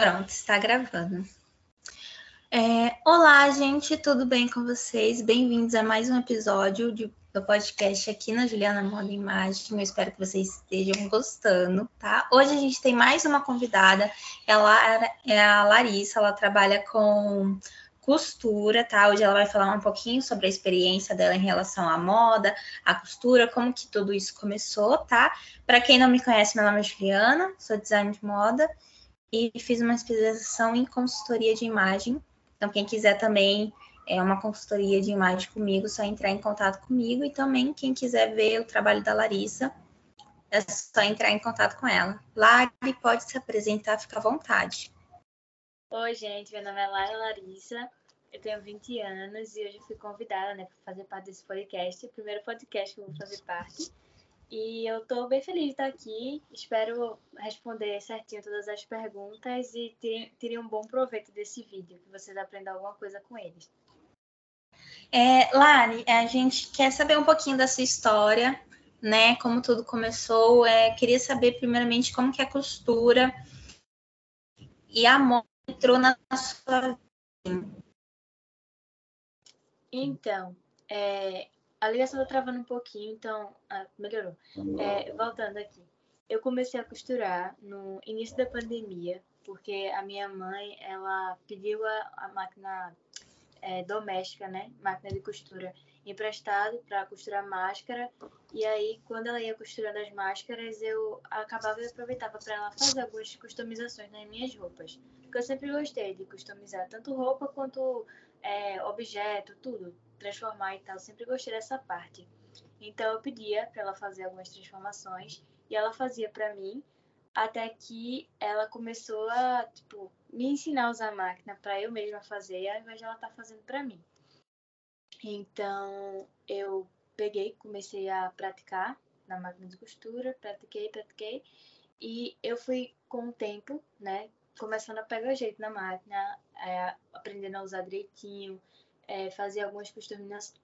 Pronto, está gravando. É, olá, gente, tudo bem com vocês? Bem-vindos a mais um episódio de, do podcast aqui na Juliana Moda Imagem. Eu espero que vocês estejam gostando, tá? Hoje a gente tem mais uma convidada, ela é a Larissa, ela trabalha com costura, tá? Hoje ela vai falar um pouquinho sobre a experiência dela em relação à moda, à costura, como que tudo isso começou, tá? Para quem não me conhece, meu nome é Juliana, sou designer de moda e fiz uma especialização em consultoria de imagem. Então, quem quiser também é uma consultoria de imagem comigo, só entrar em contato comigo. E também, quem quiser ver o trabalho da Larissa, é só entrar em contato com ela. Lari, pode se apresentar, fica à vontade. Oi, gente, meu nome é Lara Larissa, eu tenho 20 anos e hoje fui convidada né, para fazer parte desse podcast, o primeiro podcast que eu vou fazer parte. E eu estou bem feliz de estar aqui. Espero responder certinho todas as perguntas e terem um bom proveito desse vídeo, que vocês aprendam alguma coisa com eles. É, Lari, a gente quer saber um pouquinho da sua história, né? Como tudo começou. É, queria saber primeiramente como que a costura e a moda entrou na sua vida. Então, é, a ligação tá travando um pouquinho, então ah, melhorou. É, voltando aqui. Eu comecei a costurar no início da pandemia, porque a minha mãe, ela pediu a, a máquina é, doméstica, né? Máquina de costura emprestado para costurar máscara. E aí, quando ela ia costurando as máscaras, eu acabava e aproveitava para ela fazer algumas customizações nas minhas roupas. Porque eu sempre gostei de customizar tanto roupa quanto é, objeto, tudo transformar e tal. Sempre gostei dessa parte. Então eu pedia para ela fazer algumas transformações e ela fazia para mim até que ela começou a tipo me ensinar a usar a máquina para eu mesma fazer, ao invés de ela estar tá fazendo para mim. Então eu peguei, comecei a praticar na máquina de costura, pratiquei, pratiquei e eu fui com o tempo, né, começando a pegar jeito na máquina, é, aprendendo a usar direitinho, é, fazia algumas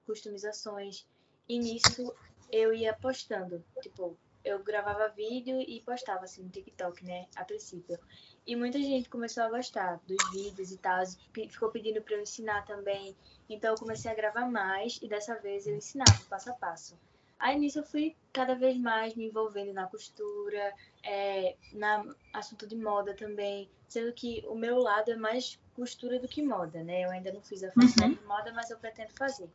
customizações. E nisso eu ia postando. Tipo, eu gravava vídeo e postava assim no TikTok, né? A princípio. E muita gente começou a gostar dos vídeos e tal. Ficou pedindo para eu ensinar também. Então eu comecei a gravar mais e dessa vez eu ensinava passo a passo. Aí nisso eu fui cada vez mais me envolvendo na costura, é, na assunto de moda também, sendo que o meu lado é mais costura do que moda, né? Eu ainda não fiz a faculdade uhum. de moda, mas eu pretendo fazer.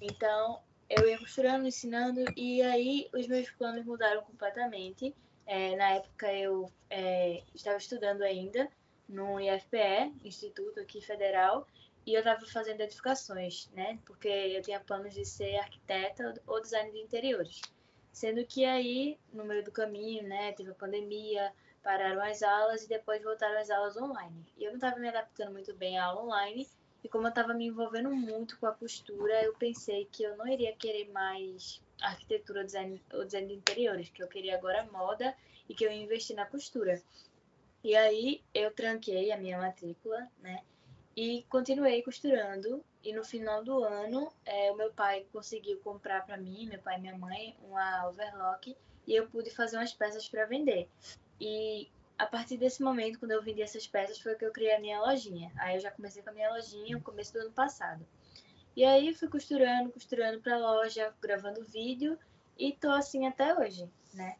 Então, eu ia costurando, ensinando, e aí os meus planos mudaram completamente. É, na época eu é, estava estudando ainda no IFPE, Instituto aqui Federal, e eu estava fazendo edificações, né? Porque eu tinha planos de ser arquiteta ou design de interiores. Sendo que aí, no meio do caminho, né, teve a pandemia, pararam as aulas e depois voltaram as aulas online. E eu não estava me adaptando muito bem à aula online, e como eu estava me envolvendo muito com a costura, eu pensei que eu não iria querer mais arquitetura ou design, ou design de interiores, que eu queria agora moda e que eu ia investir na costura. E aí eu tranquei a minha matrícula, né? E continuei costurando. E no final do ano, é, o meu pai conseguiu comprar para mim, meu pai e minha mãe, uma overlock. E eu pude fazer umas peças para vender. E a partir desse momento, quando eu vendi essas peças, foi que eu criei a minha lojinha. Aí eu já comecei com a minha lojinha no começo do ano passado. E aí fui costurando, costurando para loja, gravando vídeo e tô assim até hoje, né?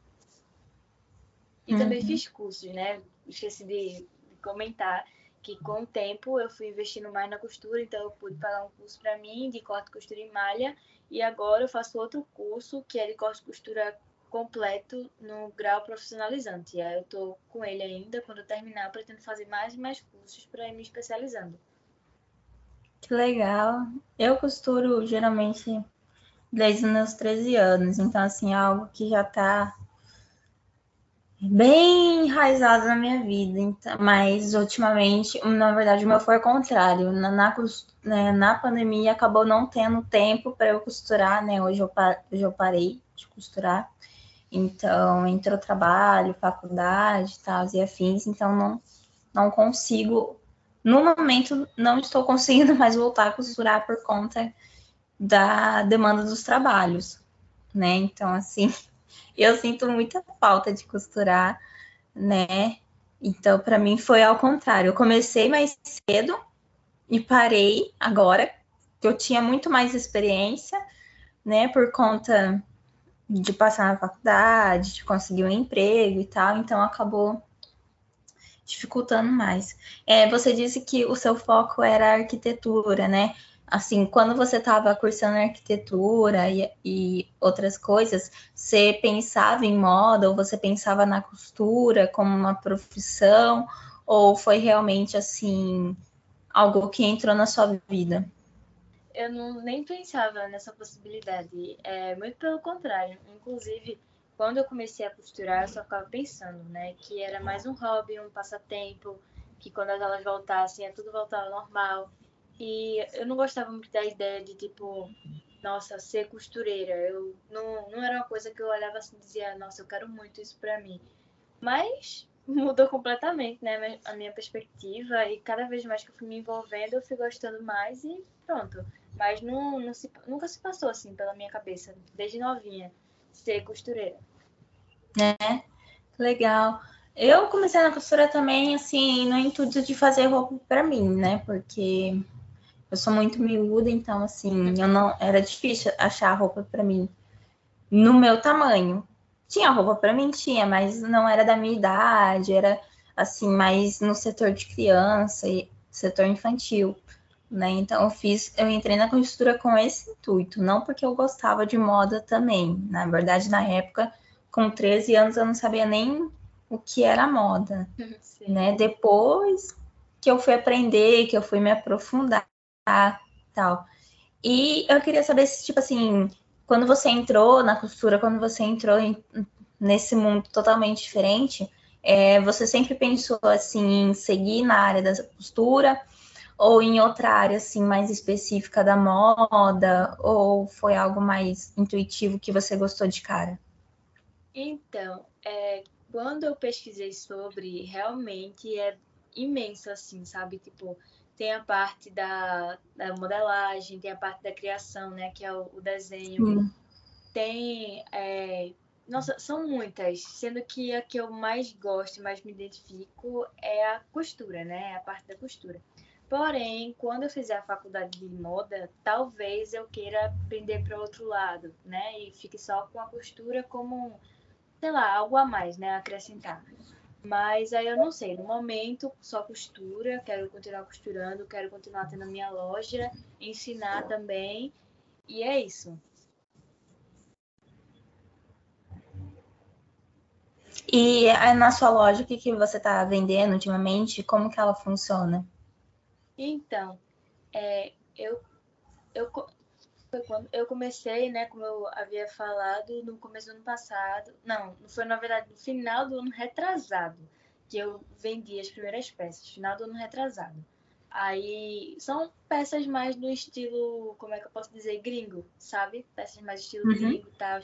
E uhum. também fiz cursos, né? Esqueci de comentar que com o tempo eu fui investindo mais na costura, então eu pude pagar um curso para mim de corte, costura e malha, e agora eu faço outro curso que é de corte, costura completo no grau profissionalizante. E aí eu estou com ele ainda. Quando eu terminar, eu pretendo fazer mais e mais cursos para ir me especializando. Que legal. Eu costuro geralmente desde os meus 13 anos, então assim, é algo que já está bem enraizado na minha vida, então, mas ultimamente, na verdade, o meu foi o contrário. Na, na, né, na pandemia acabou não tendo tempo para eu costurar, né? Hoje eu, hoje eu parei de costurar. Então, entrou trabalho, faculdade, tal, e afins, então não, não consigo, no momento, não estou conseguindo mais voltar a costurar por conta da demanda dos trabalhos, né? Então, assim, eu sinto muita falta de costurar, né? Então, para mim foi ao contrário. Eu comecei mais cedo e parei agora, que eu tinha muito mais experiência, né, por conta de passar na faculdade, de conseguir um emprego e tal, então acabou dificultando mais. É, você disse que o seu foco era arquitetura, né? Assim, quando você estava cursando arquitetura e, e, outras coisas, você pensava em moda ou você pensava na costura como uma profissão ou foi realmente assim algo que entrou na sua vida? Eu não, nem pensava nessa possibilidade. É, muito pelo contrário. Inclusive, quando eu comecei a costurar, eu só ficava pensando, né, que era mais um hobby, um passatempo, que quando as aulas voltassem, tudo voltava ao normal. E eu não gostava muito da ideia de, tipo, nossa, ser costureira. Eu não, não era uma coisa que eu olhava assim e dizia, nossa, eu quero muito isso pra mim. Mas mudou completamente, né, a minha perspectiva. E cada vez mais que eu fui me envolvendo, eu fui gostando mais e pronto. Mas não, não se, nunca se passou assim pela minha cabeça, desde novinha, ser costureira. É, legal. Eu comecei na costura também, assim, no intuito de fazer roupa para mim, né? Porque eu sou muito miúda, então assim, eu não era difícil achar roupa para mim no meu tamanho. Tinha roupa para mim, tinha, mas não era da minha idade, era assim, mais no setor de criança e setor infantil, né? Então eu fiz, eu entrei na costura com esse intuito, não porque eu gostava de moda também. Na verdade, na época, com 13 anos eu não sabia nem o que era moda, Sim. né? Depois que eu fui aprender, que eu fui me aprofundar tal. E eu queria saber se, tipo assim, quando você entrou na costura, quando você entrou em, nesse mundo totalmente diferente, é, você sempre pensou assim em seguir na área da costura ou em outra área assim mais específica da moda ou foi algo mais intuitivo que você gostou de cara? Então, é, quando eu pesquisei sobre, realmente é imenso assim, sabe? Tipo, tem a parte da, da modelagem, tem a parte da criação, né, que é o, o desenho. Tem. É, nossa, são muitas, sendo que a que eu mais gosto e mais me identifico é a costura, né? A parte da costura. Porém, quando eu fizer a faculdade de moda, talvez eu queira aprender para outro lado, né? E fique só com a costura como, sei lá, algo a mais, né? Acrescentar. Mas aí eu não sei, no momento só costura, quero continuar costurando, quero continuar tendo a minha loja, ensinar também, e é isso. E na sua loja, o que, que você está vendendo ultimamente? Como que ela funciona? Então, é, eu, eu, foi quando eu comecei, né, como eu havia falado, no começo do ano passado. Não, foi na verdade no final do ano retrasado que eu vendi as primeiras peças, final do ano retrasado. Aí são peças mais do estilo, como é que eu posso dizer, gringo, sabe? Peças mais estilo uhum. gringo e tal.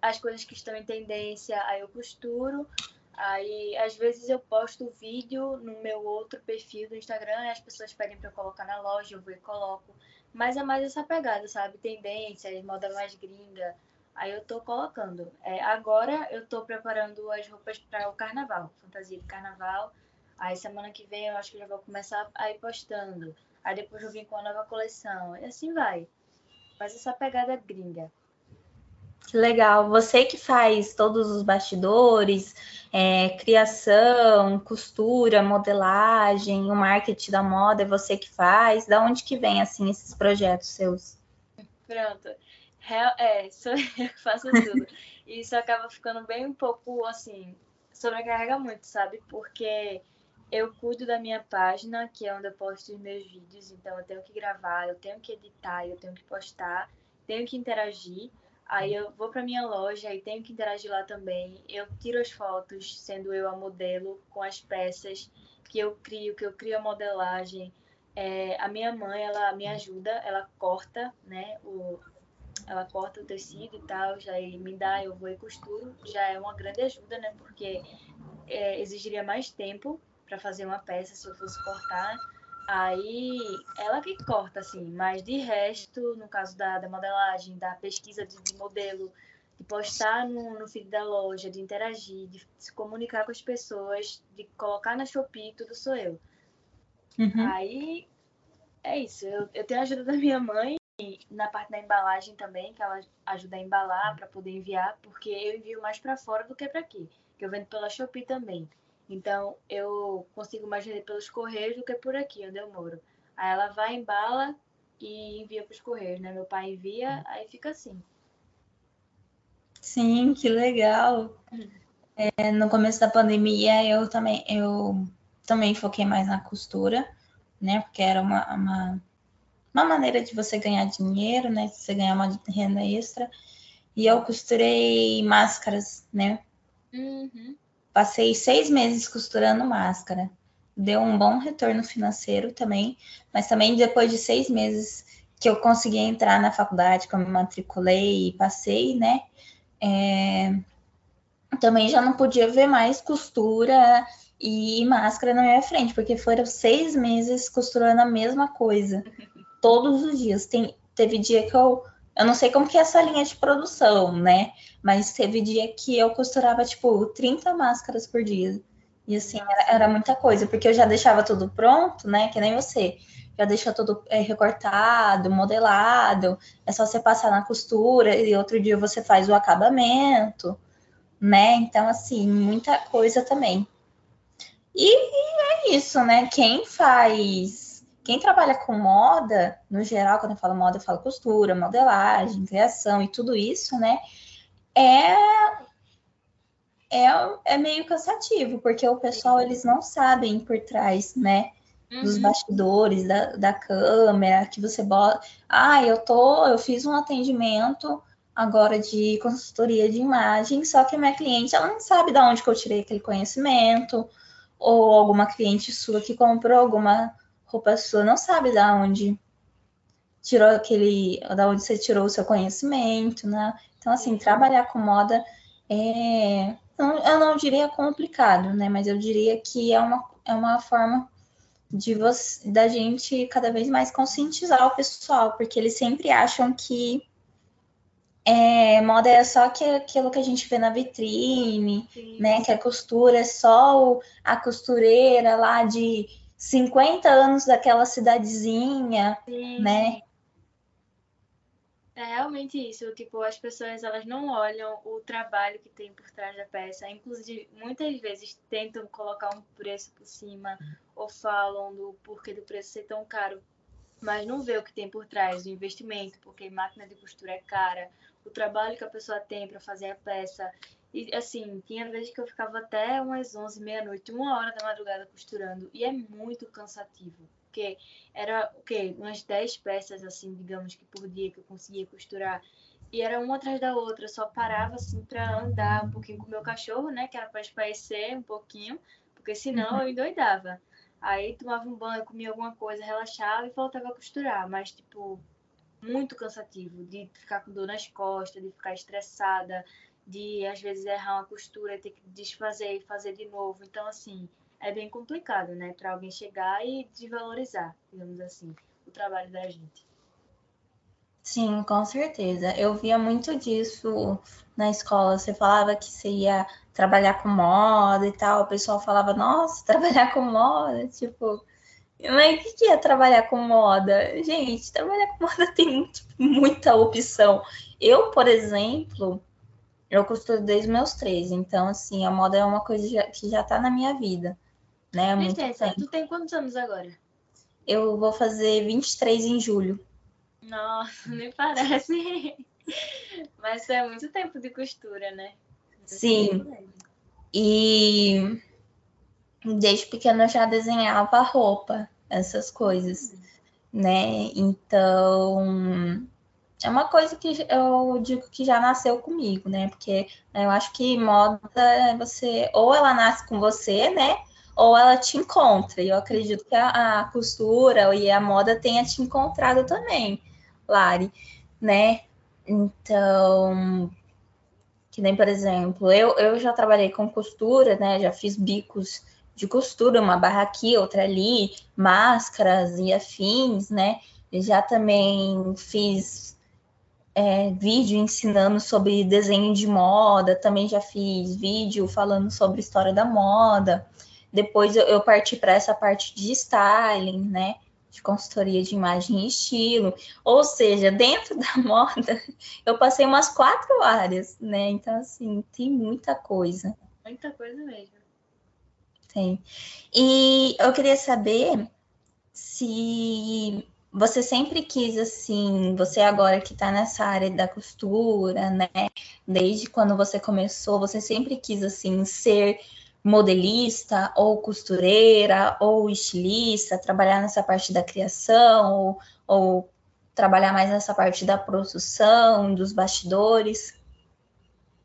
As coisas que estão em tendência, aí eu costuro. Aí, às vezes, eu posto vídeo no meu outro perfil do Instagram e as pessoas pedem para eu colocar na loja, eu vou e coloco. Mas é mais essa pegada, sabe? Tendência, moda mais gringa. Aí eu tô colocando. É, agora eu tô preparando as roupas para o carnaval, fantasia de carnaval. Aí semana que vem eu acho que já vou começar a ir postando. Aí depois eu vim com a nova coleção. E assim vai. Faz essa pegada gringa. Que legal. Você que faz todos os bastidores, é, criação, costura, modelagem, o marketing da moda, é você que faz. Da onde que vem, assim, esses projetos seus? Pronto. é, sou eu que faço tudo. e isso acaba ficando bem um pouco, assim, sobrecarrega muito, sabe? Porque eu cuido da minha página, que é onde eu posto os meus vídeos, então eu tenho que gravar, eu tenho que editar, eu tenho que postar, tenho que interagir. Aí eu vou para minha loja e tenho que interagir lá também. Eu tiro as fotos, sendo eu a modelo, com as peças que eu crio, que eu crio a modelagem. É, a minha mãe, ela me ajuda, ela corta, né, o, ela corta o tecido e tal, já me dá, eu vou e costuro. Já é uma grande ajuda, né, porque é, exigiria mais tempo para fazer uma peça se eu fosse cortar. Aí ela que corta, assim, mas de resto, no caso da, da modelagem, da pesquisa de, de modelo, de postar no, no feed da loja, de interagir, de se comunicar com as pessoas, de colocar na Shopee, tudo sou eu. Uhum. Aí é isso. Eu, eu tenho a ajuda da minha mãe na parte da embalagem também, que ela ajuda a embalar para poder enviar, porque eu envio mais para fora do que para aqui, que eu vendo pela Shopee também. Então eu consigo mais vender pelos correios do que por aqui, onde eu moro. Aí ela vai, embala e envia para os correios, né? Meu pai envia, aí fica assim. Sim, que legal. É, no começo da pandemia, eu também, eu também foquei mais na costura, né? Porque era uma, uma, uma maneira de você ganhar dinheiro, né? De você ganhar uma renda extra. E eu costurei máscaras, né? Uhum. Passei seis meses costurando máscara. Deu um bom retorno financeiro também, mas também depois de seis meses que eu consegui entrar na faculdade, que eu me matriculei e passei, né? É, também já não podia ver mais costura e máscara na minha frente, porque foram seis meses costurando a mesma coisa, todos os dias. Tem, teve dia que eu. Eu não sei como que é essa linha de produção, né? Mas teve dia que eu costurava, tipo, 30 máscaras por dia. E assim, era, era muita coisa, porque eu já deixava tudo pronto, né? Que nem você já deixa tudo é, recortado, modelado, é só você passar na costura e outro dia você faz o acabamento, né? Então, assim, muita coisa também. E, e é isso, né? Quem faz, quem trabalha com moda, no geral, quando eu falo moda, eu falo costura, modelagem, criação e tudo isso, né? É é, é meio cansativo, porque o pessoal eles não sabem por trás, né? uhum. dos bastidores da, da câmera, que você bota. Ah, eu tô, eu fiz um atendimento agora de consultoria de imagem, só que a minha cliente ela não sabe de onde que eu tirei aquele conhecimento, ou alguma cliente sua que comprou alguma roupa sua não sabe de onde tirou aquele, da onde você tirou o seu conhecimento, né? Então, assim, trabalhar com moda é, eu não diria complicado, né? Mas eu diria que é uma, é uma forma de você, da gente cada vez mais conscientizar o pessoal, porque eles sempre acham que é, moda é só que, aquilo que a gente vê na vitrine, Sim. né? Que a costura é só a costureira lá de 50 anos daquela cidadezinha, Sim. né? É realmente isso, tipo, as pessoas elas não olham o trabalho que tem por trás da peça, inclusive muitas vezes tentam colocar um preço por cima ou falam do porquê do preço ser tão caro, mas não vê o que tem por trás, o investimento, porque máquina de costura é cara, o trabalho que a pessoa tem para fazer a peça. E assim, tinha vezes que eu ficava até umas 11, meia-noite, uma hora da madrugada costurando, e é muito cansativo porque era o quê? Umas 10 peças, assim, digamos que por dia que eu conseguia costurar. E era uma atrás da outra, só parava assim para andar um pouquinho com o meu cachorro, né? Que era para espairecer um pouquinho, porque senão uhum. eu endoidava. Aí tomava um banho, comia alguma coisa, relaxava e voltava a costurar. Mas, tipo, muito cansativo de ficar com dor nas costas, de ficar estressada, de às vezes errar uma costura e ter que desfazer e fazer de novo. Então, assim, é bem complicado, né? Para alguém chegar e desvalorizar, digamos assim, o trabalho da gente. Sim, com certeza. Eu via muito disso na escola. Você falava que você ia trabalhar com moda e tal. O pessoal falava, nossa, trabalhar com moda, tipo. Mas o que é trabalhar com moda? Gente, trabalhar com moda tem tipo, muita opção. Eu, por exemplo, eu costuro desde meus três. Então, assim, a moda é uma coisa que já está na minha vida né? Licença, tu tem quantos anos agora? Eu vou fazer 23 em julho. Nossa, nem parece. Mas é muito tempo de costura, né? Sim. E desde pequena eu já desenhava roupa, essas coisas, né? Então é uma coisa que eu digo que já nasceu comigo, né? Porque eu acho que moda você ou ela nasce com você, né? Ou ela te encontra. E eu acredito que a, a, costura e a moda tenha te encontrado também, Lari, né? Então, que nem, por exemplo, eu, eu já trabalhei com costura, né? Já fiz bicos de costura, uma barra aqui, outra ali, máscaras e afins, né? já também fiz é, vídeo ensinando sobre desenho de moda, também já fiz vídeo falando sobre história da moda. Depois eu, eu parti para essa parte de styling, né? De consultoria de imagem e estilo. Ou seja, dentro da moda, eu passei umas quatro áreas, né? Então, assim, tem muita coisa. Muita coisa mesmo. Tem. E eu queria saber se você sempre quis assim, você agora que está nessa área da costura, né? Desde quando você começou, você sempre quis assim ser modelista ou costureira ou estilista, trabalhar nessa parte da criação ou, ou trabalhar mais nessa parte da produção, dos bastidores?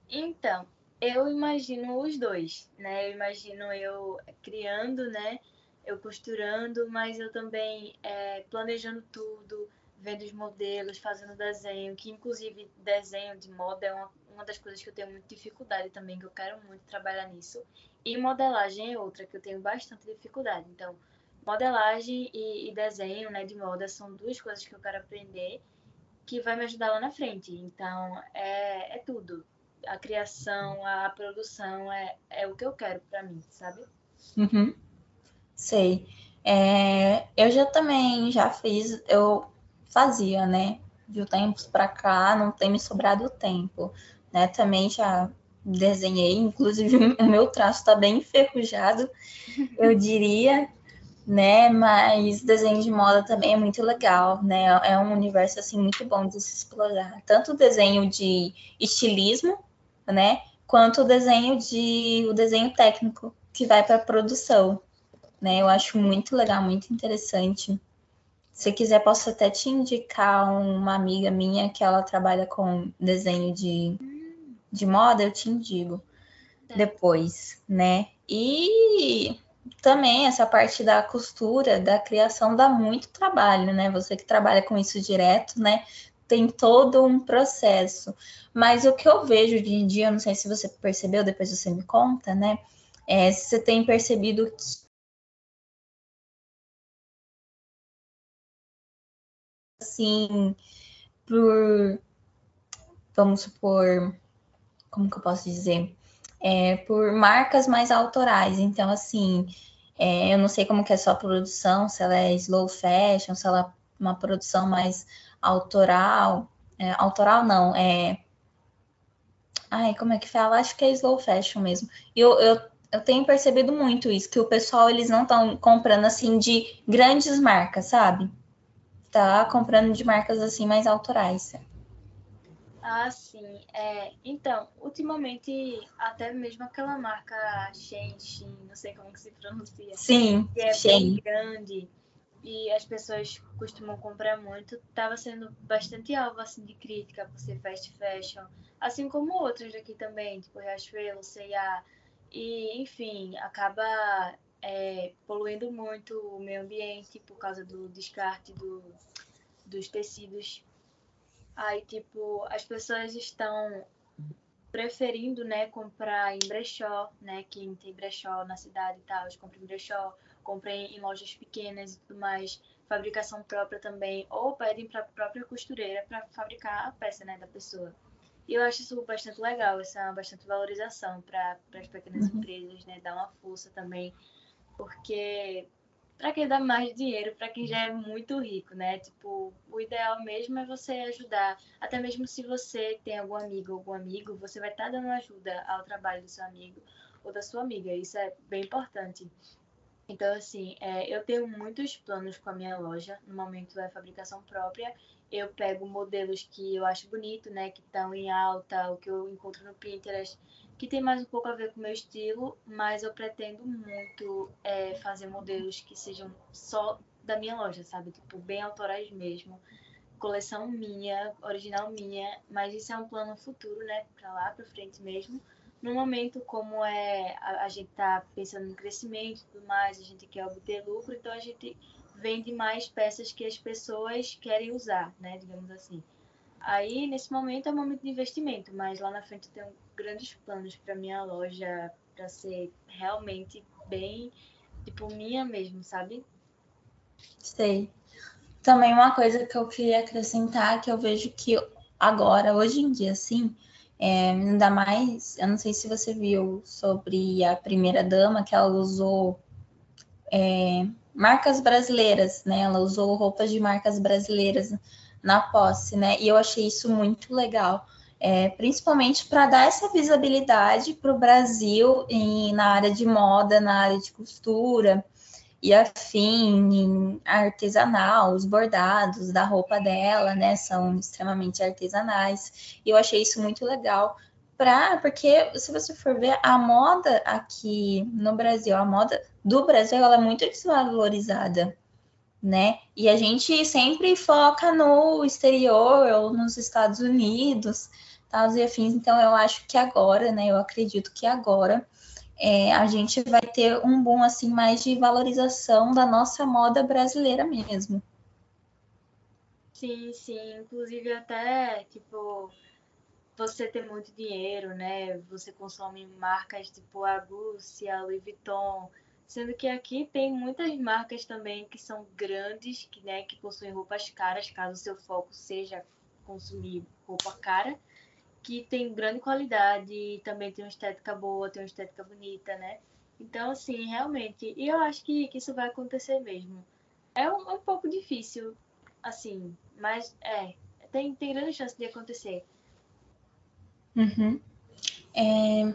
Então, eu imagino os dois, né? Eu imagino eu criando, né? eu costurando, mas eu também é, planejando tudo, vendo os modelos, fazendo desenho, que inclusive desenho de moda é uma, uma das coisas que eu tenho muita dificuldade também, que eu quero muito trabalhar nisso. E modelagem é outra que eu tenho bastante dificuldade. Então, modelagem e, e desenho né, de moda são duas coisas que eu quero aprender que vai me ajudar lá na frente. Então, é, é tudo. A criação, a produção é, é o que eu quero para mim, sabe? Uhum. Sei. É, eu já também já fiz, eu fazia, né? De tempos para cá, não tem me sobrado tempo, né? Também já desenhei, inclusive o meu traço está bem enferrujado, eu diria, né? Mas desenho de moda também é muito legal, né? É um universo assim muito bom de se explorar, tanto o desenho de estilismo, né? Quanto o desenho de o desenho técnico que vai para produção né? Eu acho muito legal, muito interessante. Se quiser, posso até te indicar uma amiga minha que ela trabalha com desenho de, de moda, eu te indico é. depois, né? E também essa parte da costura, da criação dá muito trabalho, né? Você que trabalha com isso direto, né? Tem todo um processo. Mas o que eu vejo em dia, eu não sei se você percebeu, depois você me conta, né? É, se você tem percebido que assim, por, vamos supor, como que eu posso dizer? É, por marcas mais autorais. Então, assim, é, eu não sei como que é sua produção, se ela é slow fashion, se ela é uma produção mais autoral. É, autoral não, é. Ai, como é que fala? Acho que é slow fashion mesmo. Eu, eu, eu tenho percebido muito isso, que o pessoal, eles não estão comprando, assim, de grandes marcas, sabe? tá comprando de marcas assim mais autorais. Ah, sim. É, então, ultimamente, até mesmo aquela marca Shein, não sei como que se pronuncia. Sim, que é Shein. bem grande e as pessoas costumam comprar muito, estava sendo bastante alvo assim, de crítica por ser fast fashion, assim como outras aqui também, tipo Riachuelo, C&A, e enfim, acaba é, poluindo muito o meio ambiente por causa do descarte do, dos tecidos. Aí, tipo, as pessoas estão preferindo, né, comprar em brechó, né, quem tem brechó na cidade e tal, compram em brechó, comprem em lojas pequenas e tudo mais, fabricação própria também, ou pedem para a própria costureira para fabricar a peça, né, da pessoa. E eu acho isso bastante legal, essa é bastante valorização para as pequenas uhum. empresas, né, dar uma força também porque para quem dá mais dinheiro, para quem já é muito rico, né? Tipo, o ideal mesmo é você ajudar. Até mesmo se você tem algum amigo ou algum amigo, você vai estar tá dando ajuda ao trabalho do seu amigo ou da sua amiga. Isso é bem importante. Então, assim, é, eu tenho muitos planos com a minha loja. No momento é fabricação própria. Eu pego modelos que eu acho bonito, né? Que estão em alta, o que eu encontro no Pinterest que tem mais um pouco a ver com o meu estilo, mas eu pretendo muito é, fazer modelos que sejam só da minha loja, sabe? Tipo, bem autorais mesmo. Coleção minha, original minha, mas isso é um plano futuro, né? Pra lá, pra frente mesmo. No momento, como é a, a gente tá pensando no crescimento e tudo mais, a gente quer obter lucro, então a gente vende mais peças que as pessoas querem usar, né? Digamos assim. Aí, nesse momento, é um momento de investimento, mas lá na frente eu tenho grandes planos para minha loja, para ser realmente bem, tipo, minha mesmo, sabe? Sei. Também uma coisa que eu queria acrescentar, que eu vejo que agora, hoje em dia, sim, é, ainda mais, eu não sei se você viu sobre a primeira dama que ela usou é, marcas brasileiras, né? Ela usou roupas de marcas brasileiras na posse, né? E eu achei isso muito legal, é, principalmente para dar essa visibilidade para o Brasil em, na área de moda, na área de costura e afim, artesanal, os bordados da roupa dela, né? São extremamente artesanais. E eu achei isso muito legal. Pra, porque se você for ver a moda aqui no Brasil, a moda do Brasil ela é muito desvalorizada né? E a gente sempre foca no exterior ou nos Estados Unidos, tal e afins. Então eu acho que agora, né? Eu acredito que agora é, a gente vai ter um boom assim mais de valorização da nossa moda brasileira mesmo. Sim, sim. Inclusive até tipo você tem muito dinheiro, né? Você consome marcas tipo a Gucci, a Louis Vuitton Sendo que aqui tem muitas marcas também que são grandes, que, né, que possuem roupas caras, caso o seu foco seja consumir roupa cara, que tem grande qualidade também tem uma estética boa, tem uma estética bonita, né? Então, assim, realmente, e eu acho que, que isso vai acontecer mesmo. É um, um pouco difícil, assim, mas é, tem, tem grande chance de acontecer. Uhum. É,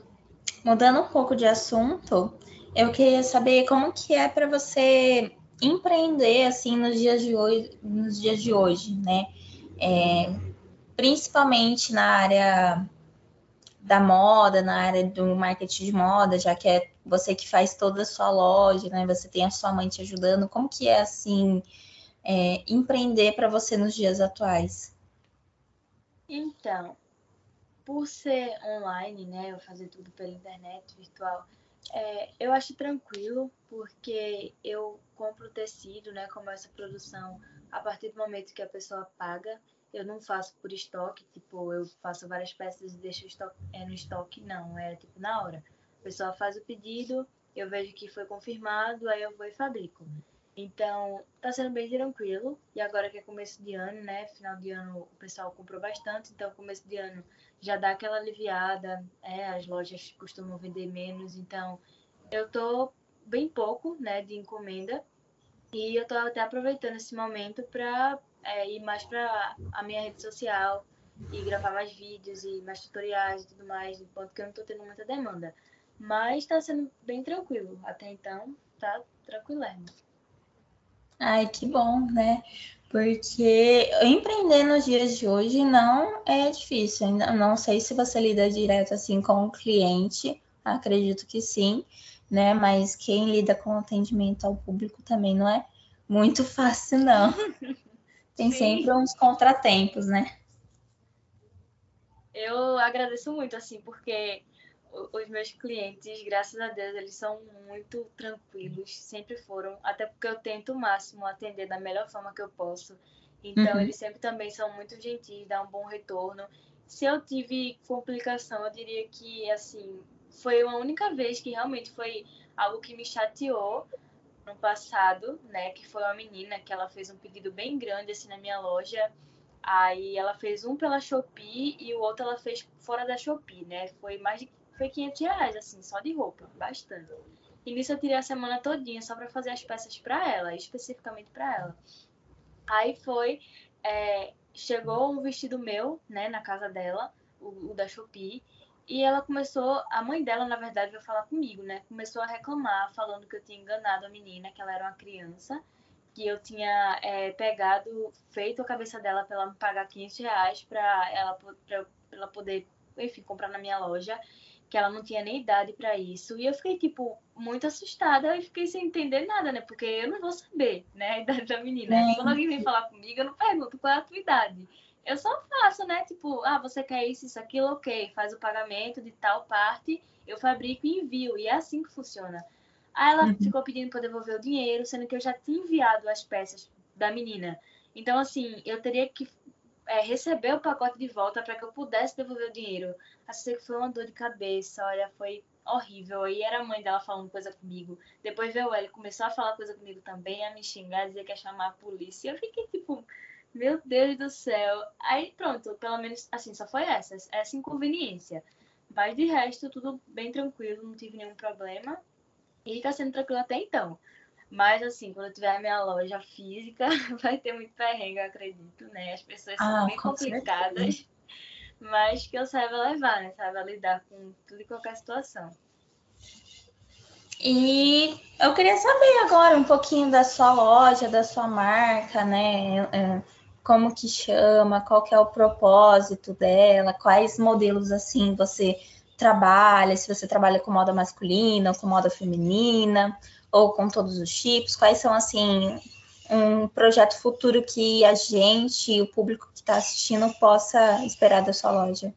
mudando um pouco de assunto, eu queria saber como que é para você empreender assim nos dias de hoje, nos dias de hoje, né? É, principalmente na área da moda, na área do marketing de moda, já que é você que faz toda a sua loja, né? Você tem a sua mãe te ajudando. Como que é assim é, empreender para você nos dias atuais? Então, por ser online, né? Eu fazer tudo pela internet, virtual é, eu acho tranquilo, porque eu compro o tecido, né? Começo a produção a partir do momento que a pessoa paga. Eu não faço por estoque, tipo, eu faço várias peças e deixo estoque, é, no estoque, não. É tipo na hora. A pessoa faz o pedido, eu vejo que foi confirmado, aí eu vou e fabrico. Então, tá sendo bem tranquilo. E agora que é começo de ano, né? Final de ano o pessoal comprou bastante, então começo de ano já dá aquela aliviada, é, as lojas costumam vender menos, então eu tô bem pouco, né, de encomenda e eu tô até aproveitando esse momento para é, ir mais para a minha rede social e gravar mais vídeos e mais tutoriais e tudo mais, enquanto que eu não tô tendo muita demanda. Mas tá sendo bem tranquilo, até então tá tranquilérrimo. Ai, que bom, né? Porque empreender nos dias de hoje não é difícil. Ainda não sei se você lida direto assim com o cliente, acredito que sim, né? Mas quem lida com atendimento ao público também não é muito fácil, não. Tem sim. sempre uns contratempos, né? Eu agradeço muito, assim, porque os meus clientes, graças a Deus, eles são muito tranquilos, sempre foram, até porque eu tento o máximo atender da melhor forma que eu posso. Então, uhum. eles sempre também são muito gentis, dão um bom retorno. Se eu tive complicação, eu diria que, assim, foi uma única vez que realmente foi algo que me chateou no passado, né? Que foi uma menina que ela fez um pedido bem grande, assim, na minha loja. Aí ela fez um pela Shopee e o outro ela fez fora da Shopee, né? Foi mais de foi 500 reais, assim, só de roupa, bastante. E nisso eu tirei a semana todinha só para fazer as peças para ela, especificamente para ela. Aí foi, é, chegou um vestido meu, né, na casa dela, o, o, da Shopee, e ela começou, a mãe dela, na verdade, veio falar comigo, né, começou a reclamar, falando que eu tinha enganado a menina, que ela era uma criança, que eu tinha é, pegado, feito a cabeça dela para ela me pagar 500 reais para ela, pra ela poder, enfim, comprar na minha loja que ela não tinha nem idade para isso. E eu fiquei, tipo, muito assustada e fiquei sem entender nada, né? Porque eu não vou saber, né, a idade da menina. É. Quando alguém vem falar comigo, eu não pergunto qual é a tua idade. Eu só faço, né? Tipo, ah, você quer isso, isso, aquilo, ok. Faz o pagamento de tal parte, eu fabrico e envio. E é assim que funciona. Aí ela uhum. ficou pedindo para devolver o dinheiro, sendo que eu já tinha enviado as peças da menina. Então, assim, eu teria que é, receber o pacote de volta para que eu pudesse devolver o dinheiro. Assim que foi uma dor de cabeça, olha, foi horrível. Aí era a mãe dela falando coisa comigo. Depois veio ele, começou a falar coisa comigo também, a me xingar, dizer que ia chamar a polícia. Eu fiquei tipo, Meu Deus do céu. Aí pronto, pelo menos assim, só foi essa, essa inconveniência. Mas de resto, tudo bem tranquilo, não tive nenhum problema. E tá sendo tranquilo até então. Mas assim, quando eu tiver a minha loja física, vai ter muito perrengue, eu acredito, né? As pessoas são ah, bem complicadas, certeza. mas que eu saiba levar, né? Saiba lidar com tudo e qualquer situação. E eu queria saber agora um pouquinho da sua loja, da sua marca, né? É, como que chama, qual que é o propósito dela, quais modelos assim você trabalha, se você trabalha com moda masculina ou com moda feminina, ou com todos os tipos, quais são assim um projeto futuro que a gente, o público que está assistindo, possa esperar da sua loja?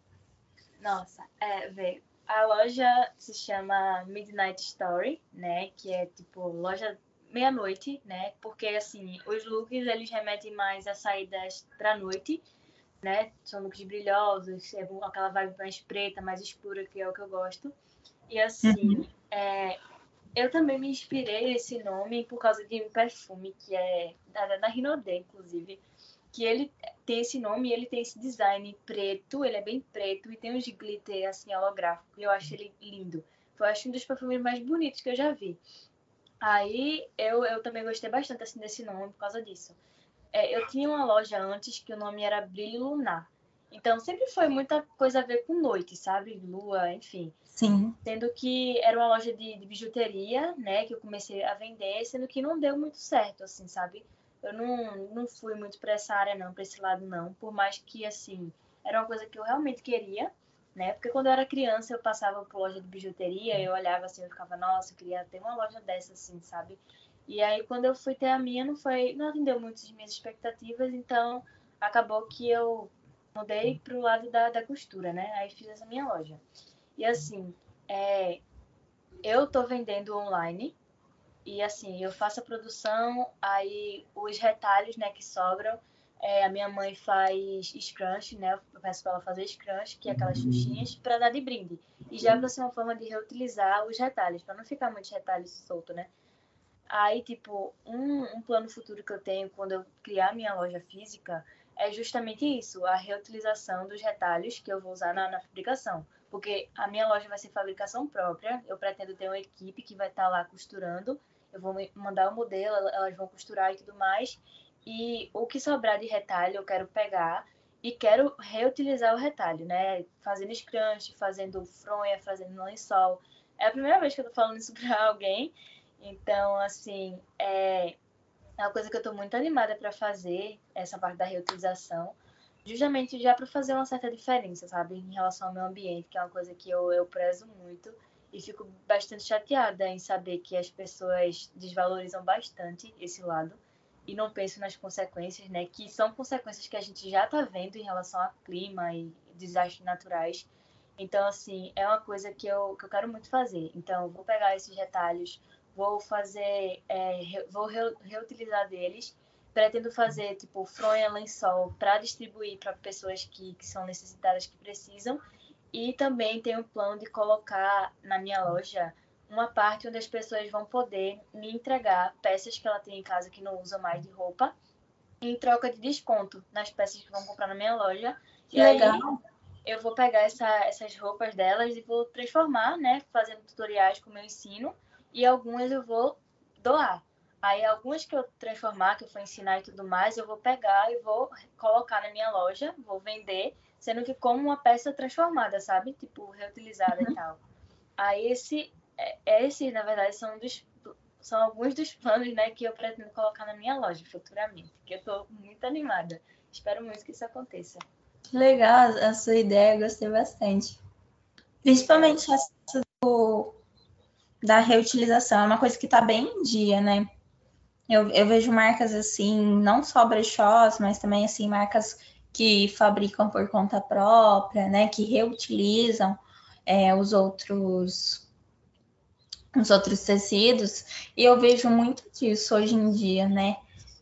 Nossa, é, vê, a loja se chama Midnight Story, né? Que é tipo loja meia-noite, né? Porque assim, os looks eles remetem mais a saídas pra noite, né? São looks brilhosos, é aquela vibe mais preta, mais escura, que é o que eu gosto. E assim, uhum. é, eu também me inspirei nesse nome por causa de um perfume que é da, da Rinodé, inclusive que ele tem esse nome e ele tem esse design preto, ele é bem preto e tem uns glitter assim holográfico. Eu acho ele lindo. Foi acho um dos perfumes mais bonitos que eu já vi. Aí eu, eu também gostei bastante assim desse nome por causa disso. É, eu tinha uma loja antes que o nome era Brilho Lunar. Então sempre foi muita coisa a ver com noite, sabe? Lua, enfim. Sim. Sendo que era uma loja de, de bijuteria, né? Que eu comecei a vender, sendo que não deu muito certo, assim, sabe? eu não, não fui muito para essa área, não, para esse lado, não. Por mais que, assim, era uma coisa que eu realmente queria, né? Porque quando eu era criança, eu passava por loja de bijuteria, eu olhava assim, eu ficava, nossa, eu queria ter uma loja dessa, assim, sabe? E aí, quando eu fui ter a minha, não foi, não atendeu muito as minhas expectativas, então acabou que eu mudei pro lado da, da costura, né? Aí fiz essa minha loja. E assim, é, eu tô vendendo online, e assim, eu faço a produção, aí os retalhos, né, que sobram, é, a minha mãe faz scrunch, né? Eu peço para ela fazer scrunch, que é aquelas uhum. xuxinhas, para dar de brinde. E já para ser uma forma de reutilizar os retalhos, para não ficar muitos retalhos soltos, né? Aí, tipo, um, um plano futuro que eu tenho quando eu criar minha loja física é justamente isso, a reutilização dos retalhos que eu vou usar na, na fabricação. Porque a minha loja vai ser fabricação própria, eu pretendo ter uma equipe que vai estar tá lá costurando eu vou mandar o modelo, elas vão costurar e tudo mais. E o que sobrar de retalho eu quero pegar e quero reutilizar o retalho, né? Fazendo scrunch, fazendo fronha, fazendo lençol. É a primeira vez que eu tô falando isso pra alguém. Então, assim, é, é uma coisa que eu tô muito animada para fazer, essa parte da reutilização. Justamente já para fazer uma certa diferença, sabe? Em relação ao meio ambiente, que é uma coisa que eu, eu prezo muito e fico bastante chateada em saber que as pessoas desvalorizam bastante esse lado e não pensam nas consequências, né? Que são consequências que a gente já está vendo em relação ao clima e desastres naturais. Então, assim, é uma coisa que eu, que eu quero muito fazer. Então, vou pegar esses retalhos, vou fazer, é, vou reutilizar deles. Pretendo fazer, tipo, fronha, lençol para distribuir para pessoas que, que são necessitadas, que precisam. E também tenho o plano de colocar na minha loja uma parte onde as pessoas vão poder me entregar peças que ela tem em casa que não usa mais de roupa, em troca de desconto nas peças que vão comprar na minha loja. Que e legal. Aí, eu vou pegar essa, essas roupas delas e vou transformar, né? Fazendo tutoriais como eu ensino. E algumas eu vou doar. Aí algumas que eu transformar, que eu for ensinar e tudo mais, eu vou pegar e vou colocar na minha loja, vou vender sendo que como uma peça transformada, sabe? Tipo, reutilizada uhum. e tal. Aí esse, é, esse, na verdade, são dos são alguns dos planos, né, que eu pretendo colocar na minha loja futuramente, que eu tô muito animada. Espero muito que isso aconteça. Legal a sua ideia, gostei bastante. Principalmente essa do, da reutilização, é uma coisa que está bem em dia, né? Eu, eu vejo marcas assim, não só brechós, mas também assim, marcas que fabricam por conta própria, né, que reutilizam é, os outros os outros tecidos, e eu vejo muito disso hoje em dia, né?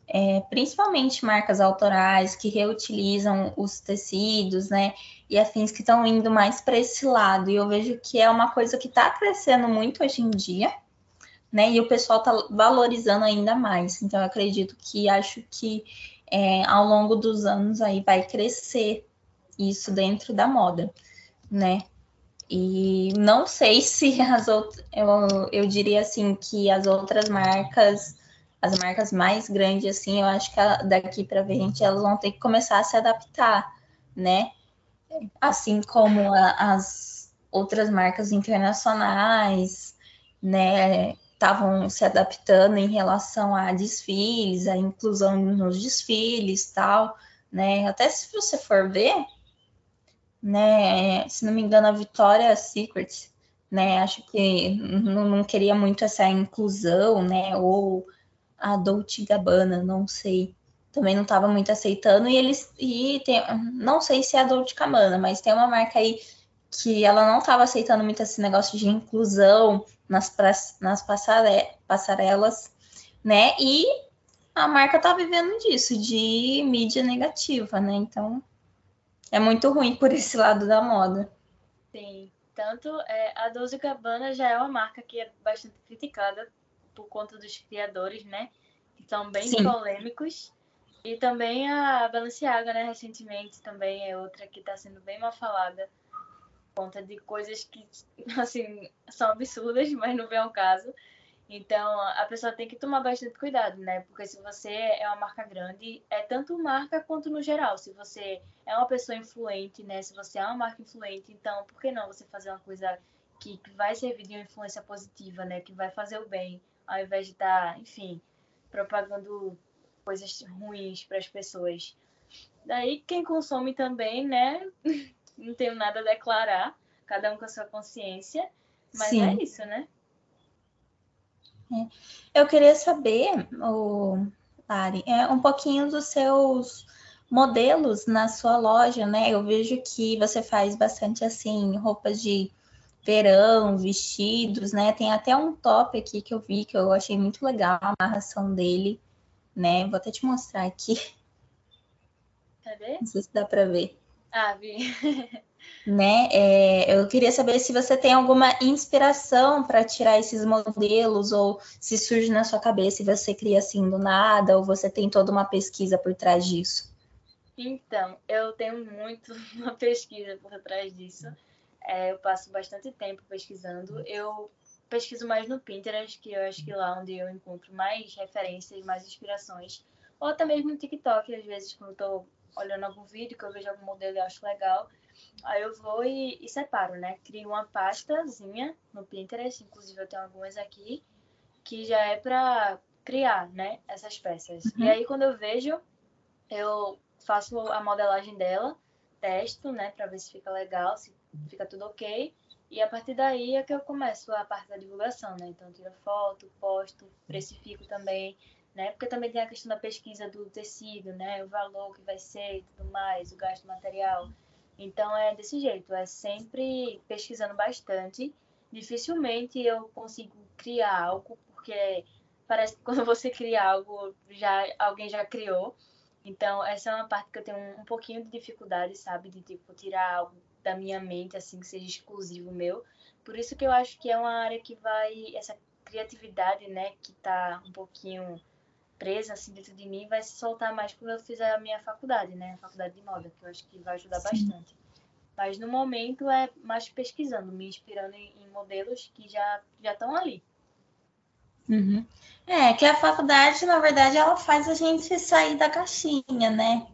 É, principalmente marcas autorais que reutilizam os tecidos, né? E afins que estão indo mais para esse lado. E eu vejo que é uma coisa que está crescendo muito hoje em dia, né? E o pessoal está valorizando ainda mais. Então, eu acredito que acho que é, ao longo dos anos aí vai crescer isso dentro da moda, né? E não sei se as outras, eu, eu diria assim que as outras marcas, as marcas mais grandes, assim, eu acho que daqui para frente elas vão ter que começar a se adaptar, né? Assim como a, as outras marcas internacionais, né? Estavam se adaptando em relação a desfiles, a inclusão nos desfiles, tal, né? Até se você for ver, né? Se não me engano, a Victoria's Secret, né? Acho que não, não queria muito essa inclusão, né? Ou a Dolce Gabbana, não sei. Também não estava muito aceitando. E eles. E tem, não sei se é a Dolce Gabbana, mas tem uma marca aí que ela não estava aceitando muito esse negócio de inclusão nas, nas passare, passarelas, né? E a marca tá vivendo disso, de mídia negativa, né? Então, é muito ruim por esse lado da moda. Sim, tanto é, a Dolce Gabbana já é uma marca que é bastante criticada por conta dos criadores, né? Que são bem Sim. polêmicos. E também a Balenciaga, né? Recentemente também é outra que está sendo bem mal falada por conta de coisas que, assim, são absurdas, mas não vem ao caso. Então, a pessoa tem que tomar bastante cuidado, né? Porque se você é uma marca grande, é tanto marca quanto no geral. Se você é uma pessoa influente, né? Se você é uma marca influente, então, por que não você fazer uma coisa que, que vai servir de uma influência positiva, né? Que vai fazer o bem, ao invés de estar, tá, enfim, propagando coisas ruins para as pessoas. Daí, quem consome também, né? não tenho nada a declarar, cada um com a sua consciência. Mas Sim. é isso, né? É. Eu queria saber, o Lari, é, um pouquinho dos seus modelos na sua loja, né? Eu vejo que você faz bastante assim, roupas de verão, vestidos, né? Tem até um top aqui que eu vi que eu achei muito legal a amarração dele, né? Vou até te mostrar aqui. Cadê? Não sei se dá para ver. Ah, vi. né? É, eu queria saber se você tem alguma inspiração para tirar esses modelos, ou se surge na sua cabeça e você cria assim do nada, ou você tem toda uma pesquisa por trás disso. Então, eu tenho muito uma pesquisa por trás disso. É, eu passo bastante tempo pesquisando. Eu pesquiso mais no Pinterest, que eu acho que lá onde eu encontro mais referências, mais inspirações. Ou até mesmo no TikTok, às vezes, quando eu tô olhando algum vídeo que eu vejo algum modelo e acho legal, Aí eu vou e, e separo, né? Crio uma pastazinha no Pinterest, inclusive eu tenho algumas aqui, que já é para criar, né? Essas peças. Uhum. E aí quando eu vejo, eu faço a modelagem dela, testo, né? Para ver se fica legal, se fica tudo ok. E a partir daí é que eu começo a parte da divulgação, né? Então, tiro foto, posto, precifico também, né? Porque também tem a questão da pesquisa do tecido, né? O valor que vai ser e tudo mais, o gasto material. Então é desse jeito, é sempre pesquisando bastante. Dificilmente eu consigo criar algo, porque parece que quando você cria algo, já alguém já criou. Então essa é uma parte que eu tenho um, um pouquinho de dificuldade, sabe, de tipo tirar algo da minha mente assim que seja exclusivo meu. Por isso que eu acho que é uma área que vai essa criatividade, né, que tá um pouquinho presa assim dentro de mim vai se soltar mais quando eu fizer a minha faculdade, né? A faculdade de moda, que eu acho que vai ajudar Sim. bastante. Mas no momento é mais pesquisando, me inspirando em, em modelos que já já estão ali. Uhum. É, que a faculdade, na verdade, ela faz a gente sair da caixinha, né?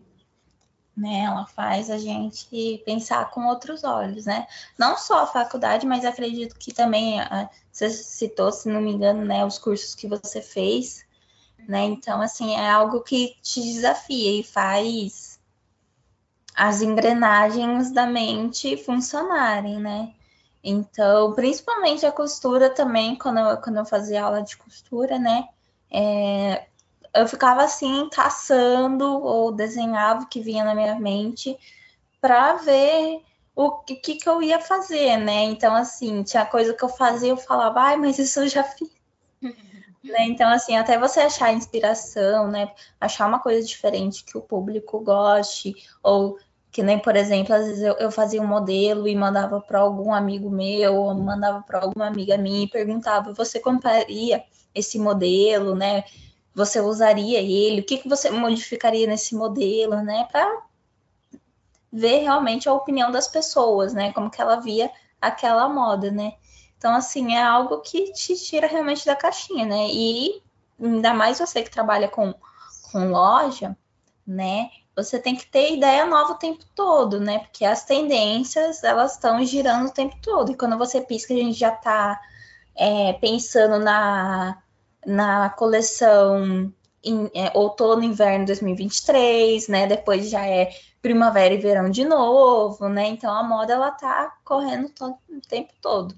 Né? Ela faz a gente pensar com outros olhos, né? Não só a faculdade, mas acredito que também, você citou, se não me engano, né, os cursos que você fez, né? Então, assim, é algo que te desafia e faz as engrenagens da mente funcionarem, né? Então, principalmente a costura também, quando eu, quando eu fazia aula de costura, né? É, eu ficava assim, caçando ou desenhava o que vinha na minha mente para ver o que, que eu ia fazer, né? Então, assim, tinha coisa que eu fazia, eu falava, ai, mas isso eu já fiz. Né? Então, assim, até você achar inspiração, né? Achar uma coisa diferente que o público goste, ou que nem, por exemplo, às vezes eu, eu fazia um modelo e mandava para algum amigo meu, ou mandava para alguma amiga minha e perguntava: você compraria esse modelo, né? Você usaria ele, o que, que você modificaria nesse modelo, né? Para ver realmente a opinião das pessoas, né? Como que ela via aquela moda, né? Então, assim, é algo que te tira realmente da caixinha, né? E ainda mais você que trabalha com, com loja, né? Você tem que ter ideia nova o tempo todo, né? Porque as tendências, elas estão girando o tempo todo. E quando você pisca, a gente já está é, pensando na, na coleção em, é, outono inverno 2023, né? Depois já é primavera e verão de novo, né? Então a moda ela tá correndo todo, o tempo todo.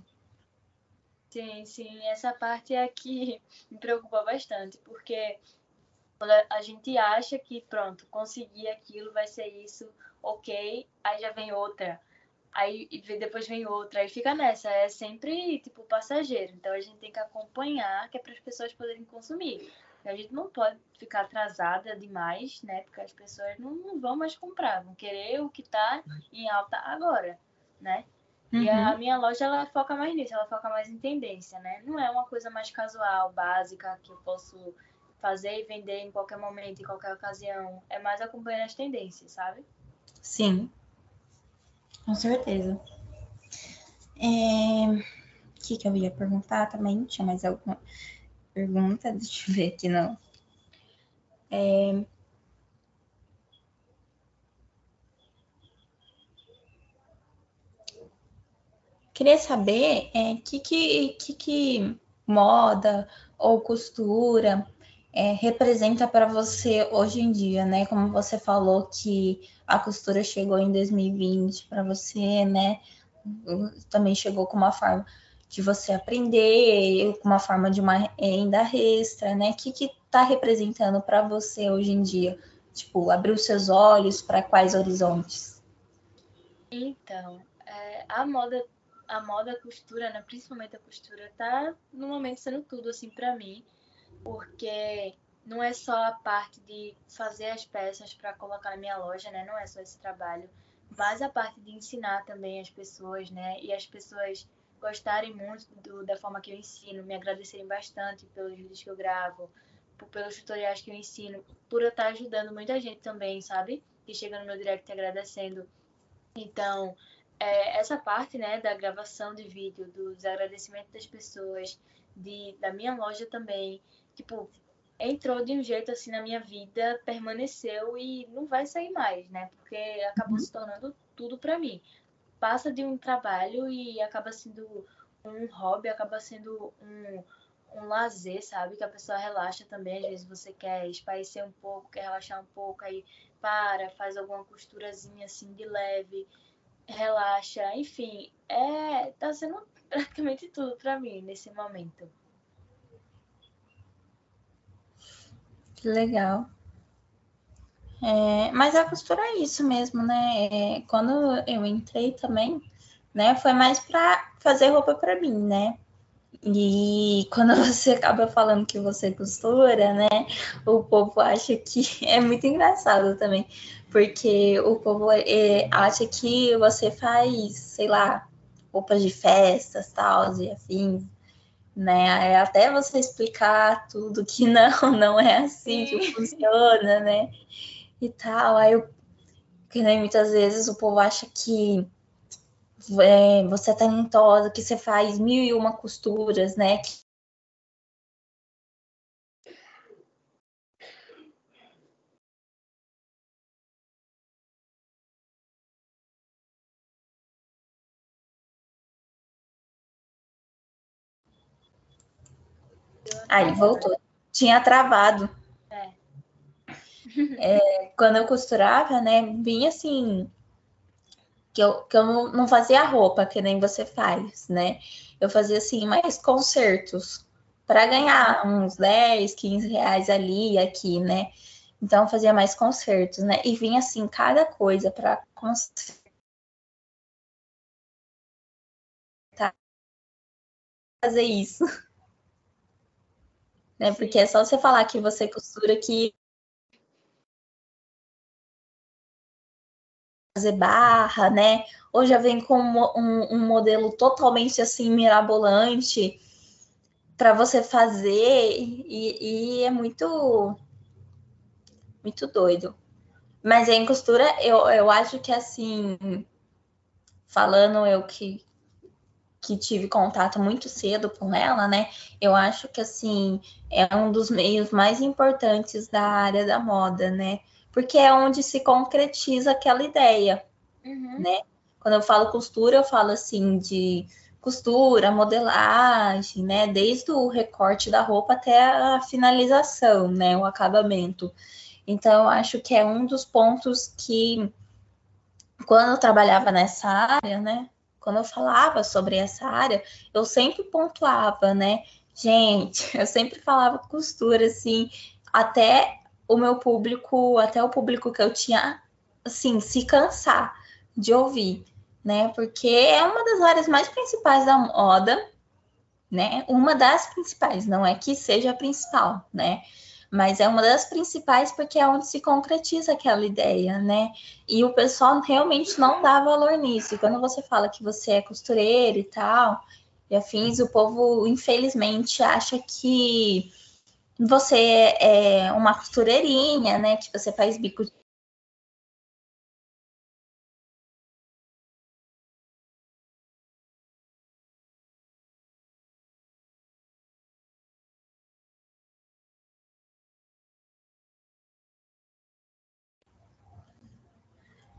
Sim, sim, essa parte é que me preocupa bastante, porque quando a gente acha que pronto, conseguir aquilo vai ser isso, ok, aí já vem outra, aí depois vem outra, aí fica nessa, é sempre tipo passageiro. Então a gente tem que acompanhar, que é para as pessoas poderem consumir. A gente não pode ficar atrasada demais, né? Porque as pessoas não, não vão mais comprar, vão querer o que está em alta agora, né? Uhum. E a uhum. minha loja ela foca mais nisso, ela foca mais em tendência, né? Não é uma coisa mais casual, básica, que eu posso fazer e vender em qualquer momento, em qualquer ocasião. É mais acompanhando as tendências, sabe? Sim, com certeza. É... O que, que eu ia perguntar também? Tinha mais alguma pergunta, deixa eu ver aqui não. É... Queria saber é, que, que, que, que moda ou costura é, representa para você hoje em dia, né? Como você falou que a costura chegou em 2020 para você, né? Também chegou com uma forma de você aprender, uma forma de uma renda extra, né? O que está representando para você hoje em dia? Tipo, abrir os seus olhos para quais horizontes? Então, é, a moda, a moda a costura, né? Principalmente a costura, tá no momento sendo tudo assim para mim, porque não é só a parte de fazer as peças para colocar na minha loja, né? Não é só esse trabalho, mas a parte de ensinar também as pessoas, né? E as pessoas gostarem muito do, da forma que eu ensino, me agradecerem bastante pelos vídeos que eu gravo, por, pelos tutoriais que eu ensino, por eu estar ajudando muita gente também, sabe? Que chega no meu direct agradecendo. Então, é, essa parte, né, da gravação de vídeo, dos agradecimentos das pessoas, de, da minha loja também, tipo, entrou de um jeito assim na minha vida, permaneceu e não vai sair mais, né? Porque acabou uhum. se tornando tudo para mim passa de um trabalho e acaba sendo um hobby, acaba sendo um, um lazer, sabe? Que a pessoa relaxa também. Às vezes você quer espairecer um pouco, quer relaxar um pouco, aí para, faz alguma costurazinha assim de leve, relaxa. Enfim, é, tá sendo praticamente tudo para mim nesse momento. Que legal. É, mas a costura é isso mesmo, né? É, quando eu entrei também, né, foi mais para fazer roupa para mim, né? E quando você acaba falando que você costura, né, o povo acha que é muito engraçado também, porque o povo é, acha que você faz, sei lá, roupas de festas, tal, e afins, né? Até você explicar tudo que não, não é assim que funciona, né? e tal. Aí eu, que nem muitas vezes o povo acha que é, você é talentosa, que você faz mil e uma costuras, né? Aí voltou. Tinha travado. É, quando eu costurava, né, vinha assim, que eu, que eu não fazia roupa, que nem você faz, né? Eu fazia assim, mais concertos, para ganhar uns 10, 15 reais ali e aqui, né? Então eu fazia mais concertos, né? E vinha assim, cada coisa para fazer isso. Né? Porque é só você falar que você costura que fazer barra, né? Ou já vem com um, um modelo totalmente assim mirabolante. para você fazer e, e, é muito muito doido. Mas em costura eu, eu acho que assim, falando eu que que tive contato muito cedo com ela, né? Eu acho que assim é um dos meios mais importantes da área da moda, né? Porque é onde se concretiza aquela ideia, uhum. né? Quando eu falo costura, eu falo assim de costura, modelagem, né? Desde o recorte da roupa até a finalização, né? O acabamento. Então, eu acho que é um dos pontos que, quando eu trabalhava nessa área, né? Quando eu falava sobre essa área, eu sempre pontuava, né? Gente, eu sempre falava costura, assim, até o meu público, até o público que eu tinha, assim, se cansar de ouvir, né? Porque é uma das áreas mais principais da moda, né? Uma das principais, não é que seja a principal, né? Mas é uma das principais porque é onde se concretiza aquela ideia, né? E o pessoal realmente não dá valor nisso. E quando você fala que você é costureira e tal, e afins, o povo, infelizmente, acha que você é uma costureirinha, né? Que você faz bico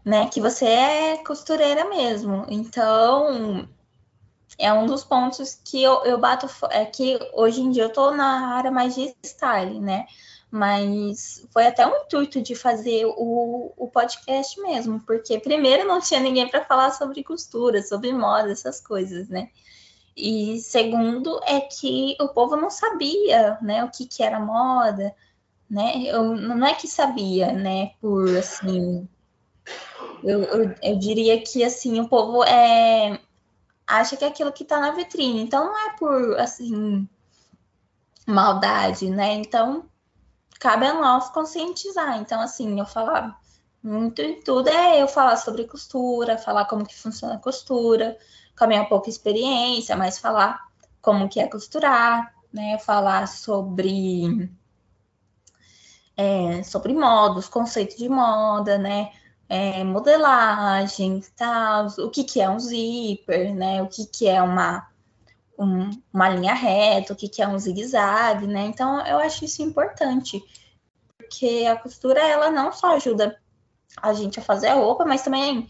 né? Que você é costureira mesmo. Então, é um dos pontos que eu, eu bato. É que hoje em dia eu tô na área mais de style, né? Mas foi até um intuito de fazer o, o podcast mesmo, porque primeiro não tinha ninguém para falar sobre costura, sobre moda, essas coisas, né? E segundo é que o povo não sabia, né, o que, que era moda, né? Eu, não é que sabia, né, por assim, eu, eu, eu, diria que assim, o povo é, acha que é aquilo que está na vitrine. Então não é por assim maldade, né? Então cabe a nós conscientizar. Então, assim, eu falar muito e tudo é eu falar sobre costura, falar como que funciona a costura, com a minha pouca experiência, mas falar como que é costurar, né? Falar sobre é, sobre modos, conceito de moda, né? É, modelagem, tal, o que, que é um zíper, né? O que, que é uma, um, uma linha reta, o que, que é um zigue-zague, né? Então, eu acho isso importante, porque a costura, ela não só ajuda a gente a fazer a roupa, mas também